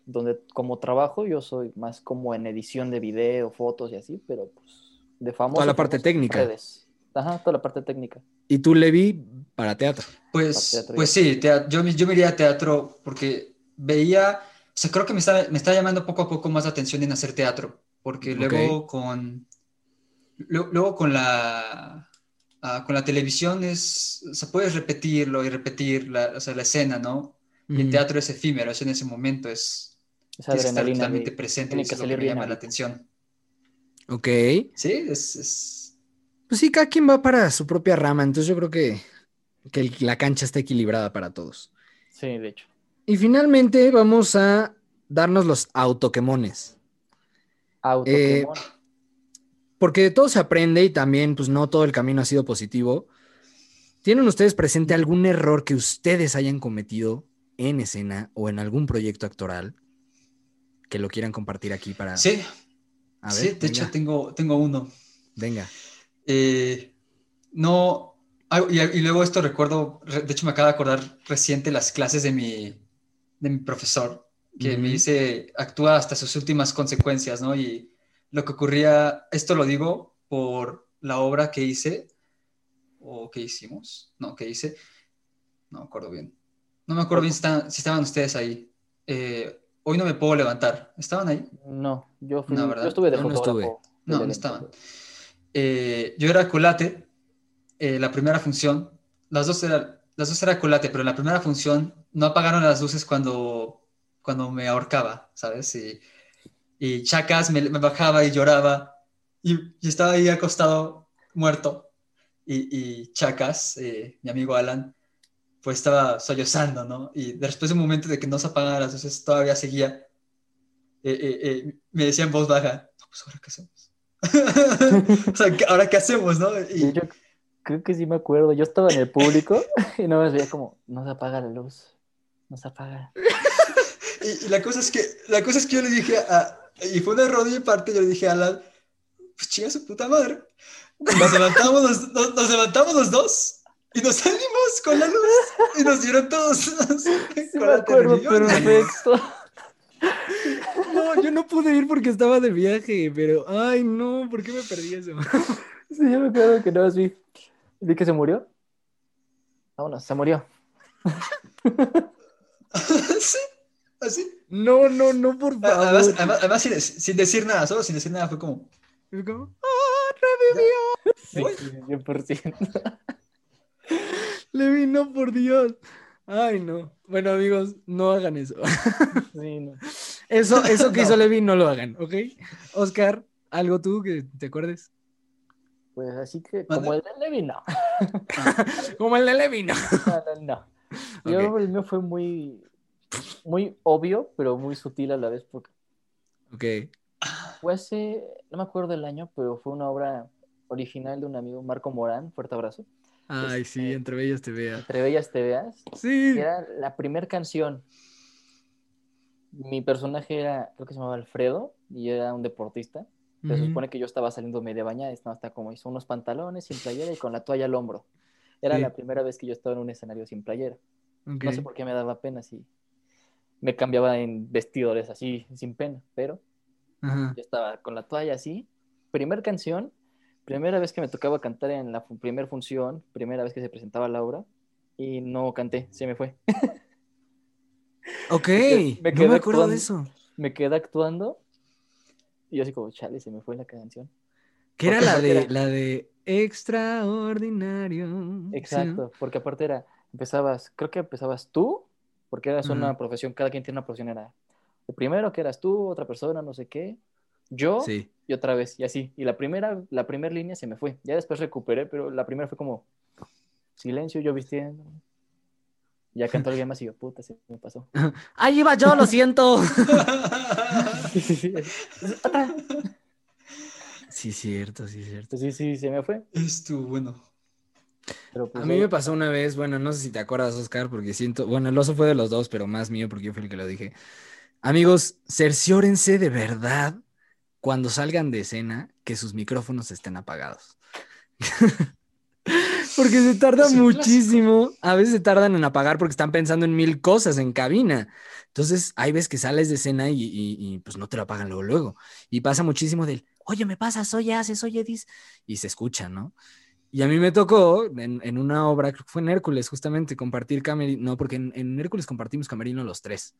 donde como trabajo yo soy más como en edición de video, fotos y así, pero pues de famoso. Toda la parte técnica. Redes. Ajá, toda la parte técnica. Y tú, Levi, para teatro. Pues, teatro pues sí, tea- yo, me- yo me iría a teatro porque veía, o sea, creo que me está, me está llamando poco a poco más la atención en hacer teatro, porque luego con, luego con la, ah, con la televisión es, o sea, puedes repetirlo y repetir la, o sea, la escena, ¿no? Y el Mm. teatro es efímero, es en ese momento, es, Esa que estar totalmente de- presente, tiene que es lo salir que me bien llama la atención. Ok. Sí, es, es- Pues sí, cada quien va para su propia rama, entonces yo creo que, que el- la cancha está equilibrada para todos. Sí, de hecho. Y finalmente vamos a darnos los autoquemones. Auto Eh, Porque de todo se aprende y también, pues no todo el camino ha sido positivo. ¿Tienen ustedes presente algún error que ustedes hayan cometido en escena o en algún proyecto actoral que lo quieran compartir aquí para... sí, A ver, sí, de venga, hecho tengo, tengo uno. venga. Eh, no, ah, y, y luego esto recuerdo, re- de hecho me acabo de acordar reciente las clases de mi, de mi profesor, que me dice, actúa hasta sus últimas consecuencias, ¿no? Y lo que ocurría, esto lo digo por la obra que hice, o que hicimos, no, que hice, no me acuerdo bien. No me acuerdo bien si estaban, si estaban ustedes ahí. Eh, hoy no me puedo levantar. ¿Estaban ahí? No, yo, fui, No, yo estuve de No, no estuve. No, no estaban. Eh, yo era colate, eh, la primera función, las dos, era, las dos era colate, pero en la primera función no apagaron las luces cuando, cuando me ahorcaba, ¿sabes? Y, y Chacas me, me bajaba y lloraba y, y estaba ahí acostado, muerto, y, y Chacas, eh, mi amigo Alan, pues estaba sollozando, ¿no? Y después de un momento de que no se apagaban las luces, todavía seguía. Eh, eh, eh, me decía en voz baja, no, pues ahora qué hacemos. o sea, ¿qué- ahora qué hacemos, ¿no? Y, Y yo creo que sí me acuerdo. Yo estaba en el público y no me veía como, no se apaga la luz. No se apaga. y- y la cosa es que, la cosa es que yo le dije a, y fue un error de mi parte, yo le dije a Alan, pues chinga su puta madre. Nos levantamos los, nos, nos levantamos los dos y nos salimos con la luz y nos dieron todos Sí con me la acuerdo perfecto. No, yo no pude ir porque estaba de viaje, pero ay no, ¿por qué me perdí eso? Sí, yo me acuerdo que no más vi. Vi que se murió. Vámonos, se murió. sí, así. No, no, no, por favor. Además, además, además sin, sin decir nada, solo sin decir nada, fue como, Es como, ¡ah, revivió! Sí, Uy. 100%. Levi, no, por Dios. Ay, no. Bueno, amigos, no hagan eso. Sí, no. Eso, eso que No. hizo Levi, no lo hagan, ¿ok? Oscar, ¿algo tú que te acuerdes? Pues así que, como el de Levi, no. Como el de Levi, no. No, no, no. Yo, Ok. el mío fue muy, muy obvio, pero muy sutil a la vez, porque Ok. fue hace, no me acuerdo el año, pero fue una obra original de un amigo, Marco Morán, fuerte abrazo. Ay, sí, entre bellas te veas. Entre Bellas Te Veas, Sí. era la primera canción. Mi personaje era, creo que se llamaba Alfredo, y era un deportista. Se Ujú. supone que yo estaba saliendo media bañada, estaba hasta como hizo unos pantalones sin playera y con la toalla al hombro. Era Sí. la primera vez que yo estaba en un escenario sin playera. Ok. No sé por qué me daba pena si me cambiaba en vestidores así, sin pena, pero Ajá. yo estaba con la toalla así. Primer canción, primera vez que me tocaba cantar en la fu- primer función, primera vez que se presentaba la obra, y no canté, se me fue. Ok. me no quedé me acuerdo actuando. de eso. Me quedé actuando y yo así como, chale, se me fue la canción. Que era la de, era- la de extraordinario. ¿sí, no? Exacto, porque aparte era, empezabas, creo que empezabas tú, porque eras una Ajá. profesión, cada quien tiene una profesión, era el primero que eras tú, otra persona, no sé qué, yo Sí. y otra vez, y así. Y la primera, la primera línea se me fue. Ya después recuperé, pero la primera fue como silencio, yo vistiendo. Ya cantó alguien más y yo, puta, se me pasó. Ahí iba yo, lo siento. Sí, sí, sí. Sí, cierto, sí, cierto. Sí, sí, se me fue. Estuvo bueno. Pero pues, A mí me pasó una vez, bueno, no sé si te acuerdas, Oscar, porque siento, bueno, el oso fue de los dos, pero más mío porque yo fui el que lo dije. Amigos, cerciórense de verdad cuando salgan de escena que sus micrófonos estén apagados. porque se tarda muchísimo. A veces se tardan en apagar porque están pensando en mil cosas en cabina. Entonces, hay veces que sales de escena y, y- y, pues no te lo apagan luego, luego. Y pasa muchísimo del, oye, me pasas, oye, haces, oye, dis, y se escucha, ¿no? Y a mí me tocó en, en una obra, creo que fue en Hércules, justamente, compartir camerino. No, porque en, en Hércules compartimos camerino los tres.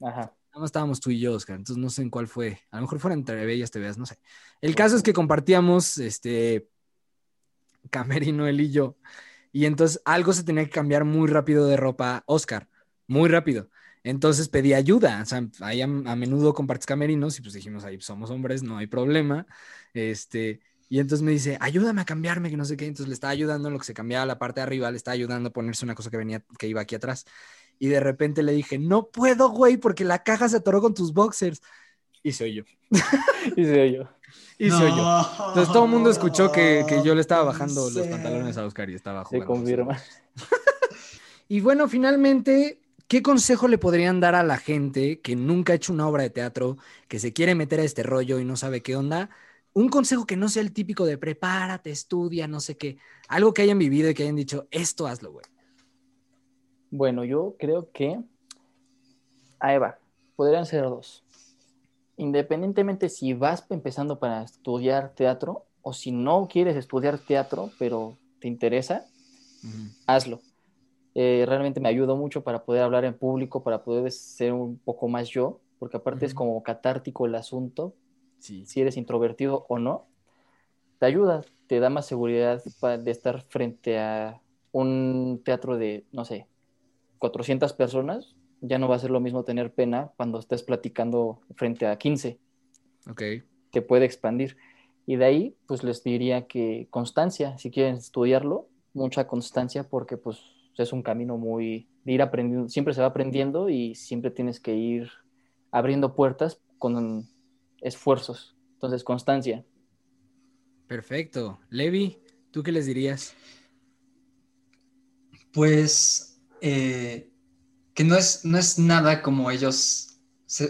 Ajá. Nada más estábamos tú y yo, Oscar. Entonces no sé en cuál fue. A lo mejor fuera entre Bellas te veas, no sé. El caso es que compartíamos este camerino él y yo. Y entonces algo se tenía que cambiar muy rápido de ropa, Oscar. Muy rápido. Entonces pedí ayuda. O sea, ahí a, a menudo compartes camerinos y pues dijimos, ahí somos hombres, no hay problema. Este. Y entonces me dice, ayúdame a cambiarme, que no sé qué. Entonces le estaba ayudando en lo que se cambiaba la parte de arriba, le estaba ayudando a ponerse una cosa que venía, que iba aquí atrás. Y de repente le dije, no puedo, güey, porque la caja se atoró con tus boxers. Y soy yo. Y se oyó. Y yo. No. Entonces todo el mundo escuchó que, que yo le estaba bajando los pantalones a Oscar y estaba Se jugando. confirma. Y bueno, finalmente, ¿qué consejo le podrían dar a la gente que nunca ha hecho una obra de teatro, que se quiere meter a este rollo y no sabe qué onda? Un consejo que no sea el típico de prepárate, estudia, no sé qué. Algo que hayan vivido y que hayan dicho, esto hazlo, güey. Bueno, yo creo que. Ahí va. Podrían ser dos. Independientemente si vas empezando para estudiar teatro o si no quieres estudiar teatro, pero te interesa, hazlo. Eh, realmente me ayudó mucho para poder hablar en público, para poder ser un poco más yo, porque aparte es como catártico el asunto, Sí. si eres introvertido o no, te ayuda, te da más seguridad de estar frente a un teatro de, no sé, 400 personas, ya no va a ser lo mismo tener pena cuando estés platicando frente a 15, Ok. te puede expandir. Y de ahí, pues les diría que constancia, si quieren estudiarlo, mucha constancia porque pues es un camino muy de ir aprendiendo, siempre se va aprendiendo y siempre tienes que ir abriendo puertas con esfuerzos. Entonces, constancia. Perfecto. Levi, ¿tú qué les dirías? Pues eh, que no es, no es nada como ellos,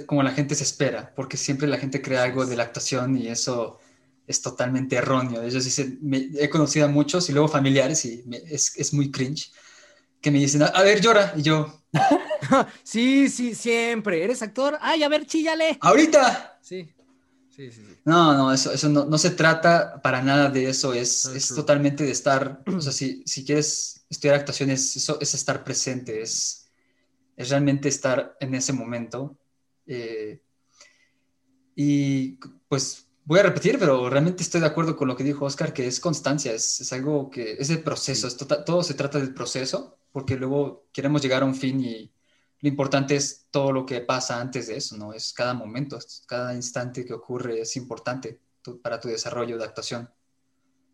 como la gente se espera, porque siempre la gente cree algo de la actuación y eso es totalmente erróneo. Ellos dicen, he conocido a muchos y luego familiares y es, es, muy cringe, que me dicen, a, ver, llora, y yo. sí, sí, siempre. ¿Eres actor? Ay, a ver, chíllale. Ahorita. Sí. Sí, sí, sí. No, no, eso, eso no, no, se trata para nada de eso, es, es totalmente de estar, o sea, si, si quieres estudiar actuación, es, eso, es estar presente, es, es realmente estar en ese momento. Eh, y pues voy a repetir, pero realmente estoy de acuerdo con lo que dijo Oscar, que es constancia, es, es algo que es el proceso, es tota, todo se trata del proceso, porque luego queremos llegar a un fin y lo importante es todo lo que pasa antes de eso, ¿no? Es cada momento, cada instante que ocurre es importante para tu desarrollo de actuación.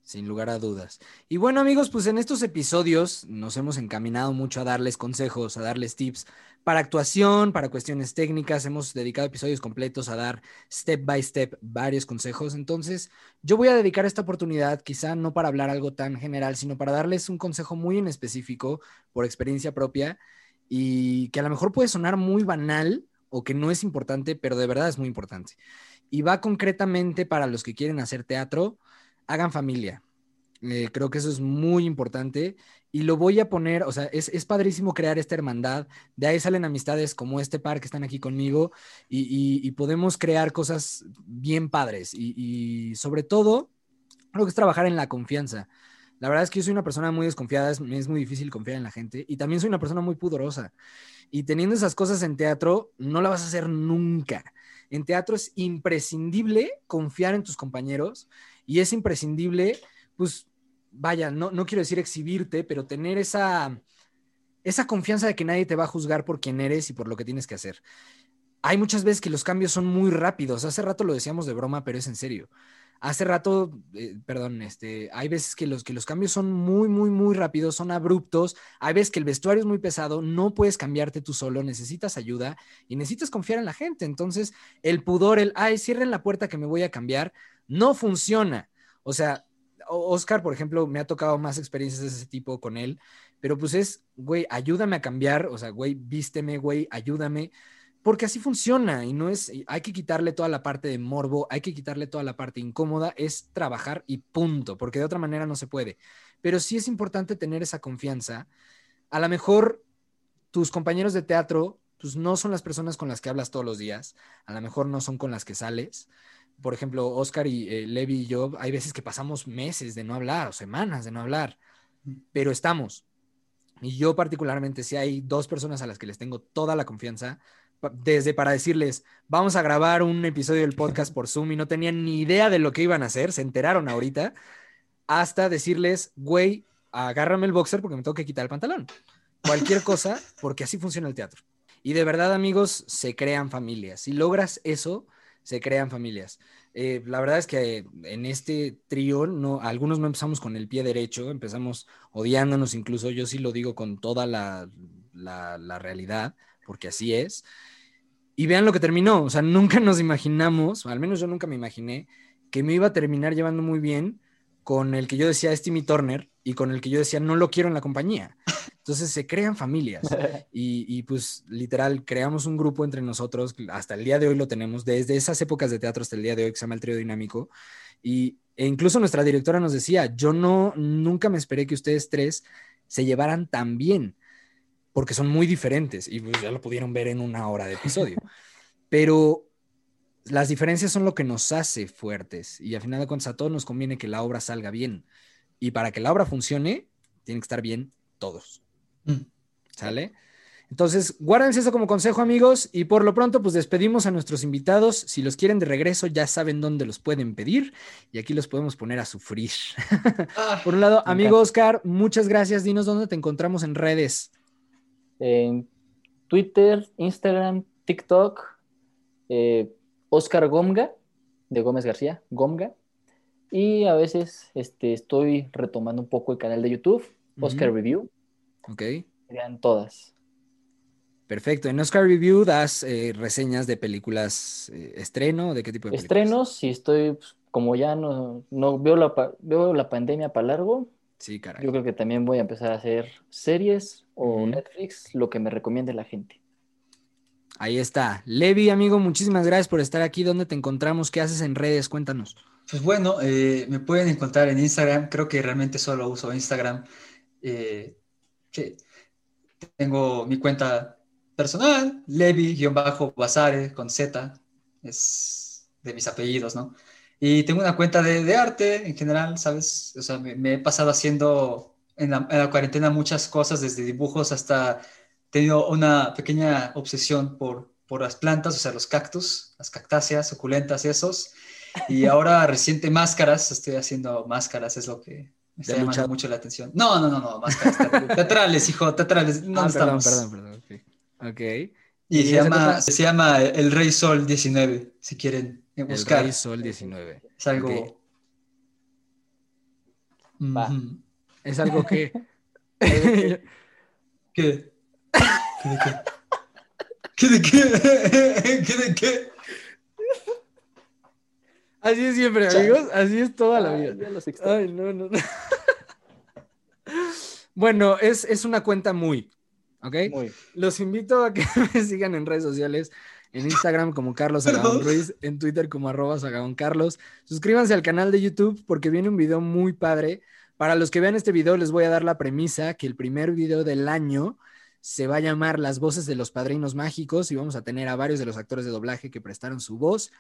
Sin lugar a dudas. Y bueno amigos, pues en estos episodios nos hemos encaminado mucho a darles consejos, a darles tips para actuación, para cuestiones técnicas. Hemos dedicado episodios completos a dar step by step varios consejos. Entonces, yo voy a dedicar esta oportunidad, quizá no para hablar algo tan general, sino para darles un consejo muy en específico por experiencia propia y que a lo mejor puede sonar muy banal o que no es importante, pero de verdad es muy importante. Y va concretamente para los que quieren hacer teatro hagan familia. Eh, creo que eso es muy importante y lo voy a poner, o sea, es, padrísimo crear esta hermandad, de ahí salen amistades como este par que están aquí conmigo y, podemos crear cosas bien padres y, y, sobre todo, creo que es trabajar en la confianza. La verdad es que yo soy una persona muy desconfiada, es, muy difícil confiar en la gente y también soy una persona muy pudorosa. Y teniendo esas cosas en teatro, no la vas a hacer nunca. En teatro es imprescindible confiar en tus compañeros y es imprescindible, pues, vaya, no, no quiero decir exhibirte, pero tener esa, esa confianza de que nadie te va a juzgar por quién eres y por lo que tienes que hacer. Hay muchas veces que los cambios son muy rápidos. Hace rato lo decíamos de broma, pero es en serio. Hace rato, eh, perdón, este, hay veces que los, que los cambios son muy, muy, muy rápidos, son abruptos. Hay veces que el vestuario es muy pesado, no puedes cambiarte tú solo, necesitas ayuda y necesitas confiar en la gente. Entonces, el pudor, el, ay, cierren la puerta que me voy a cambiar, no funciona. O sea, Oscar, por ejemplo, me ha tocado más experiencias de ese tipo con él, pero pues es, güey, ayúdame a cambiar, o sea, güey, vísteme, güey, ayúdame, porque así funciona y no es, hay que quitarle toda la parte de morbo, hay que quitarle toda la parte incómoda, es trabajar y punto, porque de otra manera no se puede. Pero sí es importante tener esa confianza. A lo mejor tus compañeros de teatro, pues no son las personas con las que hablas todos los días, a lo mejor no son con las que sales, por ejemplo, Oscar y eh, Levi y yo, hay veces que pasamos meses de no hablar o semanas de no hablar, pero estamos. Y yo particularmente, si hay dos personas a las que les tengo toda la confianza, desde para decirles, vamos a grabar un episodio del podcast por Zoom y no tenían ni idea de lo que iban a hacer, se enteraron ahorita, hasta decirles, güey, agárrame el boxer porque me tengo que quitar el pantalón. Cualquier cosa, porque así funciona el teatro. Y de verdad, amigos, se crean familias. Si logras eso, se crean familias. Eh, la verdad es que en este trío, no, algunos no empezamos con el pie derecho, empezamos odiándonos incluso, yo sí lo digo con toda la, la, realidad, porque así es. Y vean lo que terminó, o sea, nunca nos imaginamos, al menos yo nunca me imaginé, que me iba a terminar llevando muy bien con el que yo decía es Timmy Turner y con el que yo decía no lo quiero en la compañía. Entonces se crean familias y, pues literal creamos un grupo entre nosotros, hasta el día de hoy lo tenemos, desde esas épocas de teatro hasta el día de hoy que se llama el trío dinámico. Y, e incluso nuestra directora nos decía, yo no, nunca me esperé que ustedes tres se llevaran tan bien, porque son muy diferentes y pues ya lo pudieron ver en una hora de episodio. Pero las diferencias son lo que nos hace fuertes y al final de cuentas a todos nos conviene que la obra salga bien. Y para que la obra funcione, tiene que estar bien todos. Mm. ¿Sale? Entonces, guárdense eso como consejo, amigos, y por lo pronto, pues despedimos a nuestros invitados. Si los quieren de regreso, ya saben dónde los pueden pedir y aquí los podemos poner a sufrir. Ah, por un lado, amigo Oscar, muchas gracias. Dinos dónde te encontramos en redes. En Twitter, Instagram, TikTok, eh, Oscar Gomga, de Gómez García, Gomga. Y a veces este, estoy retomando un poco el canal de YouTube, Oscar. Review. Ok. Vean todas. Perfecto. En Oscar Review das eh, reseñas de películas eh, estreno, ¿de qué tipo de películas? Estrenos, si estoy, pues, como ya no, no veo, la, veo la pandemia para largo, Sí, caray. yo creo que también voy a empezar a hacer series o. Netflix, lo que me recomiende la gente. Ahí está. Levi, amigo, muchísimas gracias por estar aquí. ¿Dónde te encontramos? ¿Qué haces en redes? Cuéntanos. Pues bueno, eh, me pueden encontrar en Instagram. Creo que realmente solo uso Instagram. Eh, sí. Tengo mi cuenta personal, Levi-Basare con Z. Es de mis apellidos, ¿no? Y tengo una cuenta de, de arte en general, ¿sabes? O sea, me, me he pasado haciendo en la, en la cuarentena muchas cosas, desde dibujos hasta he tenido una pequeña obsesión por, por las plantas, o sea, los cactus, las cactáceas, suculentas, esos. Y ahora reciente máscaras, estoy haciendo máscaras, es lo que me está ¿De llamando mucho la atención. No, no, no, no, máscaras teatrales, hijo, teatrales. ¿Dónde Ah, perdón, estamos? perdón, perdón. Ok. Ok. Y, ¿Y se, llama, se llama El Rey Sol 19, si quieren eh, El buscar. Rey Sol 19. Es algo. Ok. Va. Ujú. Es algo que. ¿Qué? ¿Qué de qué? ¿Qué de qué? ¿Qué de qué? Así es siempre, amigos. Así es toda la vida. ya los extraño. Ay, no, no. no. Bueno, es, es una cuenta muy, ¿ok? Muy. Los invito a que me sigan en redes sociales, en Instagram como Carlos Perdón. Ruiz, en Twitter como arroba Carlos. Suscríbanse al canal de YouTube porque viene un video muy padre. Para los que vean este video les voy a dar la premisa que el primer video del año se va a llamar Las voces de los padrinos mágicos y vamos a tener a varios de los actores de doblaje que prestaron su voz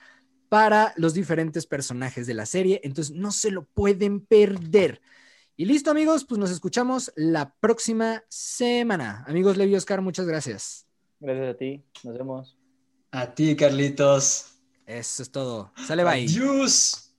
para los diferentes personajes de la serie. Entonces no se lo pueden perder. Y listo, amigos, pues nos escuchamos la próxima semana. Amigos Levi Oscar, muchas gracias. Gracias a ti. Nos vemos. A ti, Carlitos. Eso es todo. Sale, bye. Adiós.